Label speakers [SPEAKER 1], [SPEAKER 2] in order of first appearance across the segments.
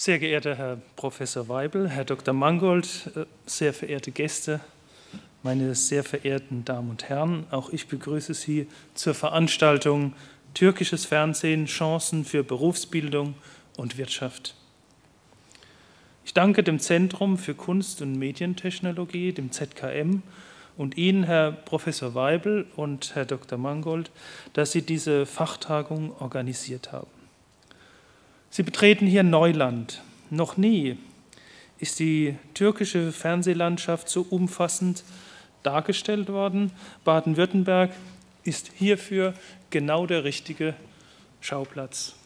[SPEAKER 1] Sehr geehrter Herr Professor Weibel, Herr Dr. Mangold, äh, sehr verehrte Gäste, meine sehr verehrten Damen und Herren, auch ich begrüße Sie zur Veranstaltung Türkisches Fernsehen, Chancen für Berufsbildung und Wirtschaft. Ich danke dem Zentrum für Kunst- und Medientechnologie, dem ZKM, und Ihnen, Herr Professor Weibel und Herr Dr. Mangold, dass Sie diese Fachtagung organisiert haben. Sie betreten hier Neuland. Noch nie ist die türkische Fernsehlandschaft so umfassend dargestellt worden. Baden-Württemberg ist hierfür genau der richtige Schauplatz.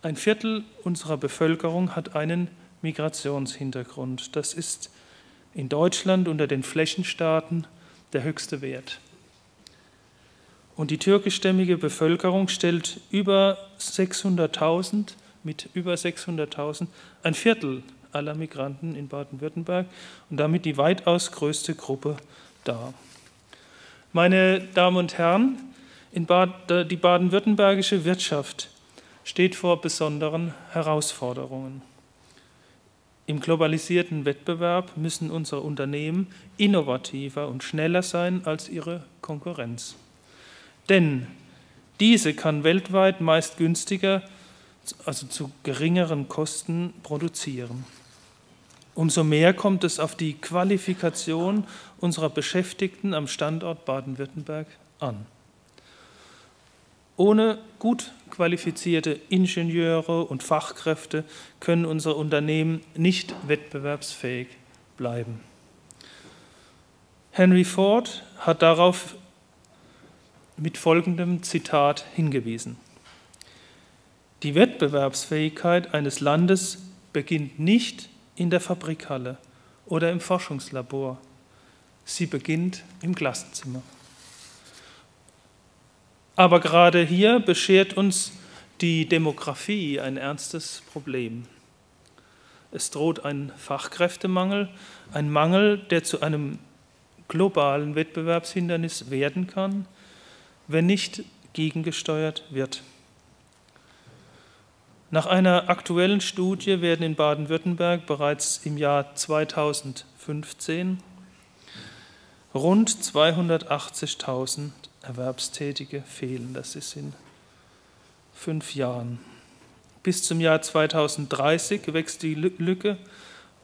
[SPEAKER 1] Ein Viertel unserer Bevölkerung hat einen Migrationshintergrund. Das ist in Deutschland unter den Flächenstaaten der höchste Wert. Und die türkischstämmige Bevölkerung stellt über 600.000, mit über 600.000, ein Viertel aller Migranten in Baden-Württemberg und damit die weitaus größte Gruppe dar. Meine Damen und Herren, Bad, die baden-württembergische Wirtschaft steht vor besonderen Herausforderungen. Im globalisierten Wettbewerb müssen unsere Unternehmen innovativer und schneller sein als ihre Konkurrenz. Denn diese kann weltweit meist günstiger, also zu geringeren Kosten produzieren. Umso mehr kommt es auf die Qualifikation unserer Beschäftigten am Standort Baden-Württemberg an. Ohne gut qualifizierte Ingenieure und Fachkräfte können unsere Unternehmen nicht wettbewerbsfähig bleiben. Henry Ford hat darauf mit folgendem Zitat hingewiesen. Die Wettbewerbsfähigkeit eines Landes beginnt nicht in der Fabrikhalle oder im Forschungslabor, sie beginnt im Klassenzimmer. Aber gerade hier beschert uns die Demografie ein ernstes Problem. Es droht ein Fachkräftemangel, ein Mangel, der zu einem globalen Wettbewerbshindernis werden kann, wenn nicht gegengesteuert wird. Nach einer aktuellen Studie werden in Baden-Württemberg bereits im Jahr 2015 rund 280.000 Erwerbstätige fehlen. Das ist in fünf Jahren. Bis zum Jahr 2030 wächst die Lücke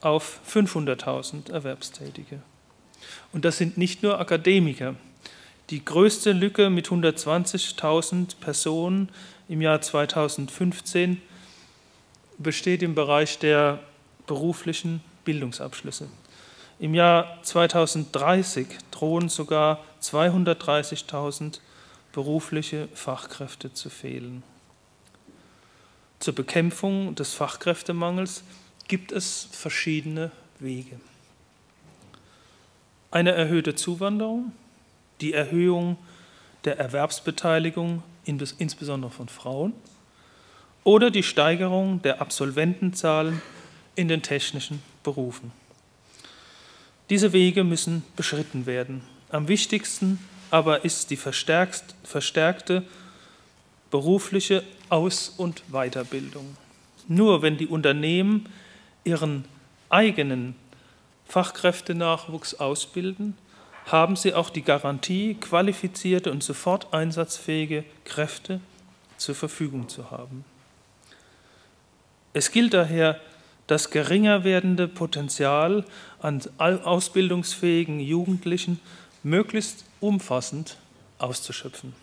[SPEAKER 1] auf 500.000 Erwerbstätige. Und das sind nicht nur Akademiker. Die größte Lücke mit 120.000 Personen im Jahr 2015 besteht im Bereich der beruflichen Bildungsabschlüsse. Im Jahr 2030 drohen sogar 230.000 berufliche Fachkräfte zu fehlen. Zur Bekämpfung des Fachkräftemangels gibt es verschiedene Wege. Eine erhöhte Zuwanderung, die Erhöhung der Erwerbsbeteiligung, insbesondere von Frauen, oder die Steigerung der Absolventenzahlen in den technischen Berufen. Diese Wege müssen beschritten werden. Am wichtigsten aber ist die verstärkte berufliche Aus- und Weiterbildung. Nur wenn die Unternehmen ihren eigenen Fachkräftenachwuchs ausbilden, haben sie auch die Garantie, qualifizierte und sofort einsatzfähige Kräfte zur Verfügung zu haben. Es gilt daher, das geringer werdende Potenzial an ausbildungsfähigen Jugendlichen möglichst umfassend auszuschöpfen.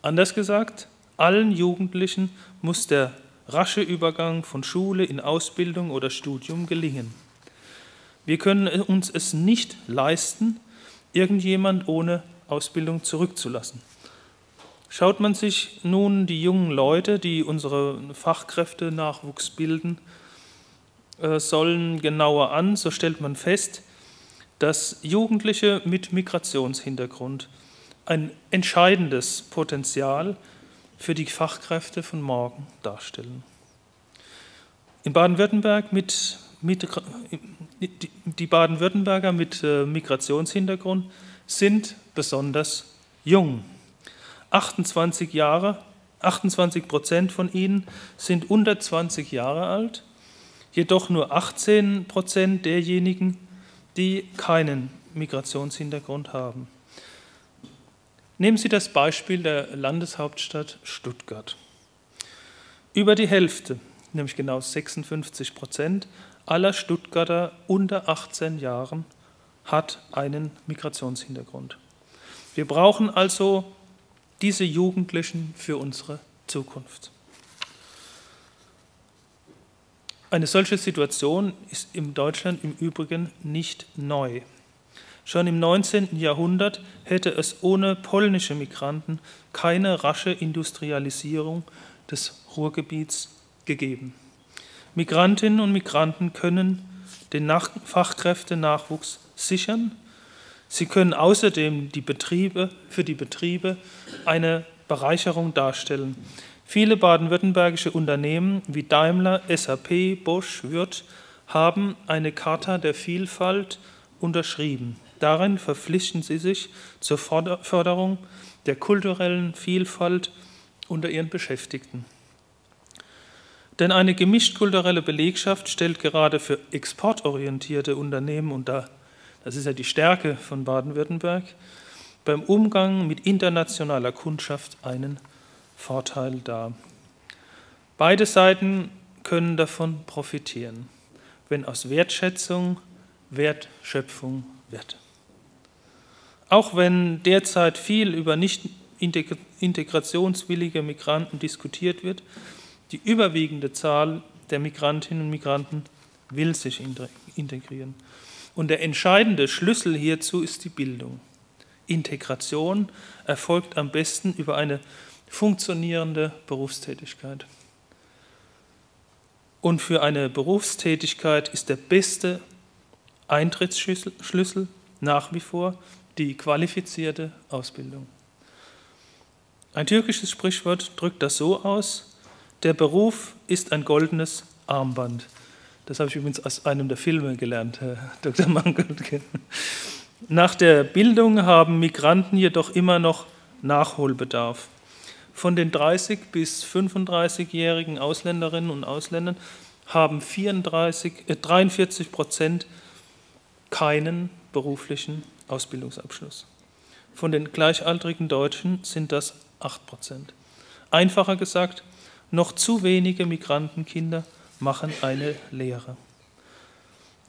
[SPEAKER 1] Anders gesagt, allen Jugendlichen muss der rasche Übergang von Schule in Ausbildung oder Studium gelingen. Wir können uns es nicht leisten, irgendjemand ohne Ausbildung zurückzulassen. Schaut man sich nun die jungen Leute, die unsere Fachkräfte-Nachwuchs bilden, äh, sollen genauer an, so stellt man fest, dass Jugendliche mit Migrationshintergrund ein entscheidendes Potenzial für die Fachkräfte von morgen darstellen. In Baden-Württemberg mit, mit, die Baden-Württemberger mit äh, Migrationshintergrund sind besonders jung. 28 Jahre, 28 Prozent von ihnen sind unter 20 Jahre alt jedoch nur 18 Prozent derjenigen, die keinen Migrationshintergrund haben. Nehmen Sie das Beispiel der Landeshauptstadt Stuttgart. Über die Hälfte, nämlich genau 56 Prozent aller Stuttgarter unter 18 Jahren hat einen Migrationshintergrund. Wir brauchen also diese Jugendlichen für unsere Zukunft. Eine solche Situation ist in Deutschland im Übrigen nicht neu. Schon im 19. Jahrhundert hätte es ohne polnische Migranten keine rasche Industrialisierung des Ruhrgebiets gegeben. Migrantinnen und Migranten können den Fachkräftenachwuchs sichern. Sie können außerdem die Betriebe, für die Betriebe eine Bereicherung darstellen. Viele baden-württembergische Unternehmen wie Daimler, SAP, Bosch, Würth haben eine Charta der Vielfalt unterschrieben. Darin verpflichten sie sich zur Förderung der kulturellen Vielfalt unter ihren Beschäftigten. Denn eine gemischt kulturelle Belegschaft stellt gerade für exportorientierte Unternehmen, da, das ist ja die Stärke von Baden-Württemberg, beim Umgang mit internationaler Kundschaft einen Vorteil dar. Beide Seiten können davon profitieren, wenn aus Wertschätzung Wertschöpfung wird. Auch wenn derzeit viel über nicht integrationswillige Migranten diskutiert wird, die überwiegende Zahl der Migrantinnen und Migranten will sich integrieren. Und der entscheidende Schlüssel hierzu ist die Bildung. Integration erfolgt am besten über eine funktionierende Berufstätigkeit. Und für eine Berufstätigkeit ist der beste Eintrittsschlüssel nach wie vor die qualifizierte Ausbildung. Ein türkisches Sprichwort drückt das so aus, der Beruf ist ein goldenes Armband. Das habe ich übrigens aus einem der Filme gelernt, Herr Dr. Mangold. Nach der Bildung haben Migranten jedoch immer noch Nachholbedarf. Von den 30 bis 35-jährigen Ausländerinnen und Ausländern haben 34, äh, 43 Prozent keinen beruflichen Ausbildungsabschluss. Von den gleichaltrigen Deutschen sind das 8 Prozent. Einfacher gesagt, noch zu wenige Migrantenkinder machen eine Lehre.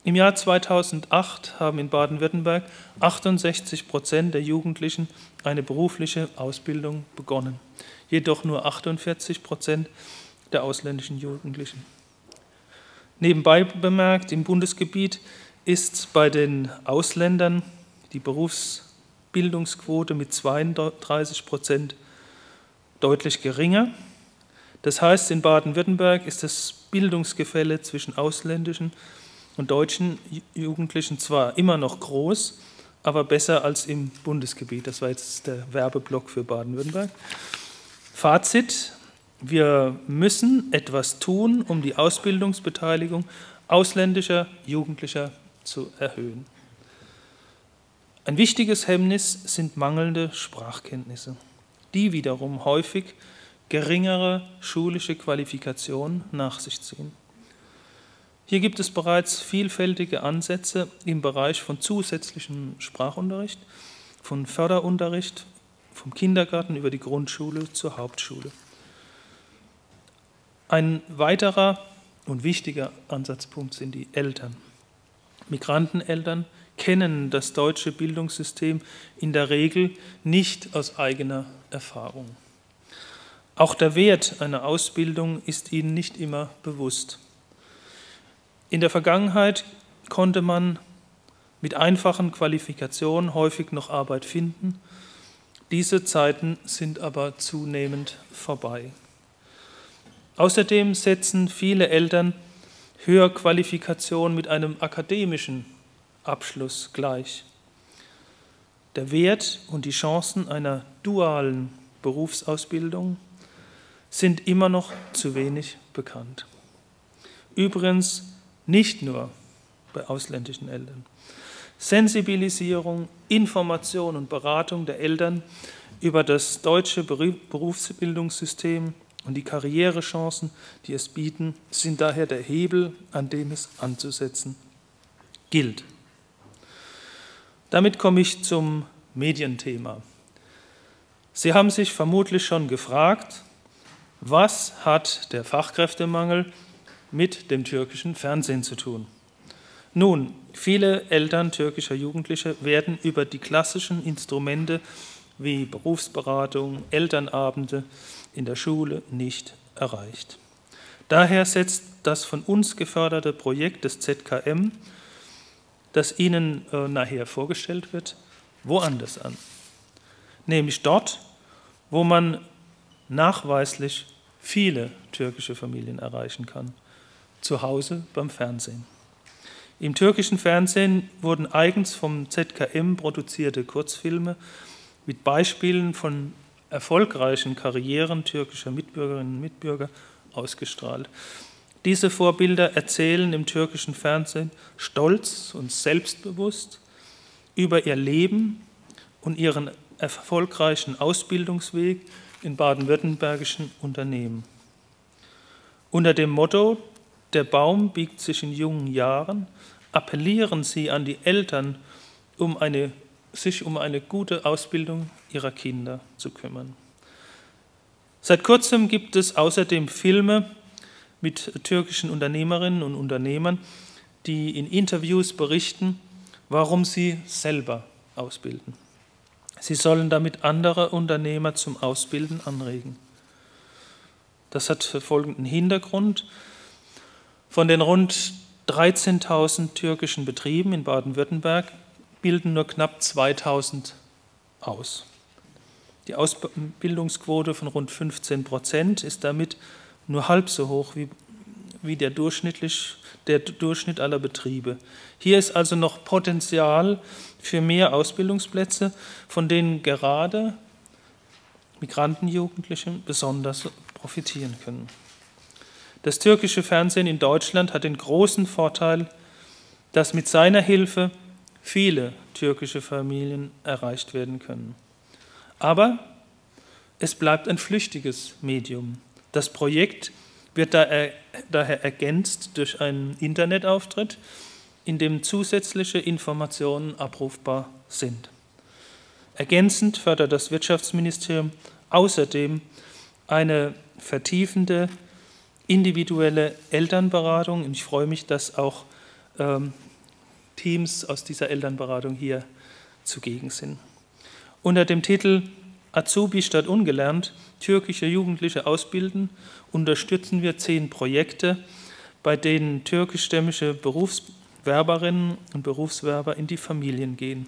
[SPEAKER 1] Im Jahr 2008 haben in Baden-Württemberg 68 Prozent der Jugendlichen eine berufliche Ausbildung begonnen, jedoch nur 48 Prozent der ausländischen Jugendlichen. Nebenbei bemerkt, im Bundesgebiet ist bei den Ausländern die Berufsbildungsquote mit 32 Prozent deutlich geringer das heißt, in Baden-Württemberg ist das Bildungsgefälle zwischen ausländischen und deutschen Jugendlichen zwar immer noch groß, aber besser als im Bundesgebiet. Das war jetzt der Werbeblock für Baden-Württemberg. Fazit, wir müssen etwas tun, um die Ausbildungsbeteiligung ausländischer Jugendlicher zu erhöhen. Ein wichtiges Hemmnis sind mangelnde Sprachkenntnisse, die wiederum häufig geringere schulische Qualifikation nach sich ziehen. Hier gibt es bereits vielfältige Ansätze im Bereich von zusätzlichem Sprachunterricht, von Förderunterricht, vom Kindergarten über die Grundschule zur Hauptschule. Ein weiterer und wichtiger Ansatzpunkt sind die Eltern. Migranteneltern kennen das deutsche Bildungssystem in der Regel nicht aus eigener Erfahrung. Auch der Wert einer Ausbildung ist ihnen nicht immer bewusst. In der Vergangenheit konnte man mit einfachen Qualifikationen häufig noch Arbeit finden. Diese Zeiten sind aber zunehmend vorbei. Außerdem setzen viele Eltern Höherqualifikation mit einem akademischen Abschluss gleich. Der Wert und die Chancen einer dualen Berufsausbildung sind immer noch zu wenig bekannt. Übrigens nicht nur bei ausländischen Eltern. Sensibilisierung, Information und Beratung der Eltern über das deutsche Berufsbildungssystem und die Karrierechancen, die es bieten, sind daher der Hebel, an dem es anzusetzen gilt. Damit komme ich zum Medienthema. Sie haben sich vermutlich schon gefragt, was hat der Fachkräftemangel mit dem türkischen Fernsehen zu tun? Nun, viele Eltern türkischer Jugendliche werden über die klassischen Instrumente wie Berufsberatung, Elternabende in der Schule nicht erreicht. Daher setzt das von uns geförderte Projekt des ZKM, das Ihnen äh, nachher vorgestellt wird, woanders an. Nämlich dort, wo man nachweislich viele türkische Familien erreichen kann. Zu Hause beim Fernsehen. Im türkischen Fernsehen wurden eigens vom ZKM produzierte Kurzfilme mit Beispielen von erfolgreichen Karrieren türkischer Mitbürgerinnen und Mitbürger ausgestrahlt. Diese Vorbilder erzählen im türkischen Fernsehen stolz und selbstbewusst über ihr Leben und ihren erfolgreichen Ausbildungsweg in baden-württembergischen Unternehmen. Unter dem Motto Der Baum biegt sich in jungen Jahren appellieren sie an die Eltern, um eine, sich um eine gute Ausbildung ihrer Kinder zu kümmern. Seit kurzem gibt es außerdem Filme mit türkischen Unternehmerinnen und Unternehmern, die in Interviews berichten, warum sie selber ausbilden. Sie sollen damit andere Unternehmer zum Ausbilden anregen. Das hat folgenden Hintergrund. Von den rund 13.000 türkischen Betrieben in Baden-Württemberg bilden nur knapp 2.000 aus. Die Ausbildungsquote von rund 15 Prozent ist damit nur halb so hoch wie, wie der, durchschnittlich, der Durchschnitt aller Betriebe. Hier ist also noch Potenzial für mehr Ausbildungsplätze, von denen gerade Migrantenjugendliche besonders profitieren können. Das türkische Fernsehen in Deutschland hat den großen Vorteil, dass mit seiner Hilfe viele türkische Familien erreicht werden können. Aber es bleibt ein flüchtiges Medium. Das Projekt wird daher ergänzt durch einen Internetauftritt, in dem zusätzliche Informationen abrufbar sind. Ergänzend fördert das Wirtschaftsministerium außerdem eine vertiefende individuelle Elternberatung. Und ich freue mich, dass auch ähm, Teams aus dieser Elternberatung hier zugegen sind. Unter dem Titel Azubi statt ungelernt, türkische Jugendliche ausbilden, unterstützen wir zehn Projekte, bei denen türkischstämmige Berufswerberinnen und Berufswerber in die Familien gehen.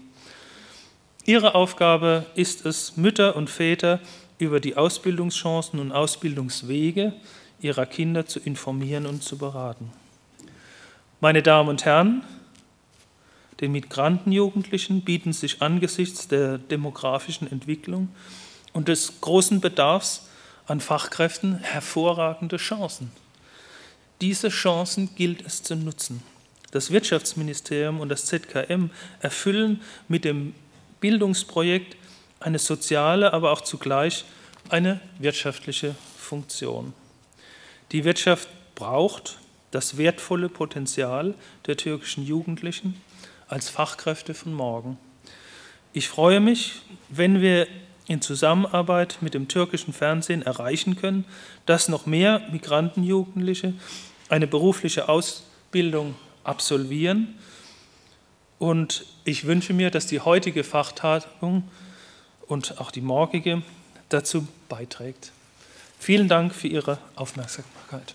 [SPEAKER 1] Ihre Aufgabe ist es, Mütter und Väter über die Ausbildungschancen und Ausbildungswege ihrer Kinder zu informieren und zu beraten. Meine Damen und Herren, den Migrantenjugendlichen bieten sich angesichts der demografischen Entwicklung und des großen Bedarfs an Fachkräften hervorragende Chancen. Diese Chancen gilt es zu nutzen. Das Wirtschaftsministerium und das ZKM erfüllen mit dem Bildungsprojekt eine soziale, aber auch zugleich eine wirtschaftliche Funktion. Die Wirtschaft braucht das wertvolle Potenzial der türkischen Jugendlichen als Fachkräfte von morgen. Ich freue mich, wenn wir in Zusammenarbeit mit dem türkischen Fernsehen erreichen können, dass noch mehr Migrantenjugendliche eine berufliche Ausbildung absolvieren. Und ich wünsche mir, dass die heutige Fachtagung und auch die morgige dazu beiträgt. Vielen Dank für Ihre Aufmerksamkeit.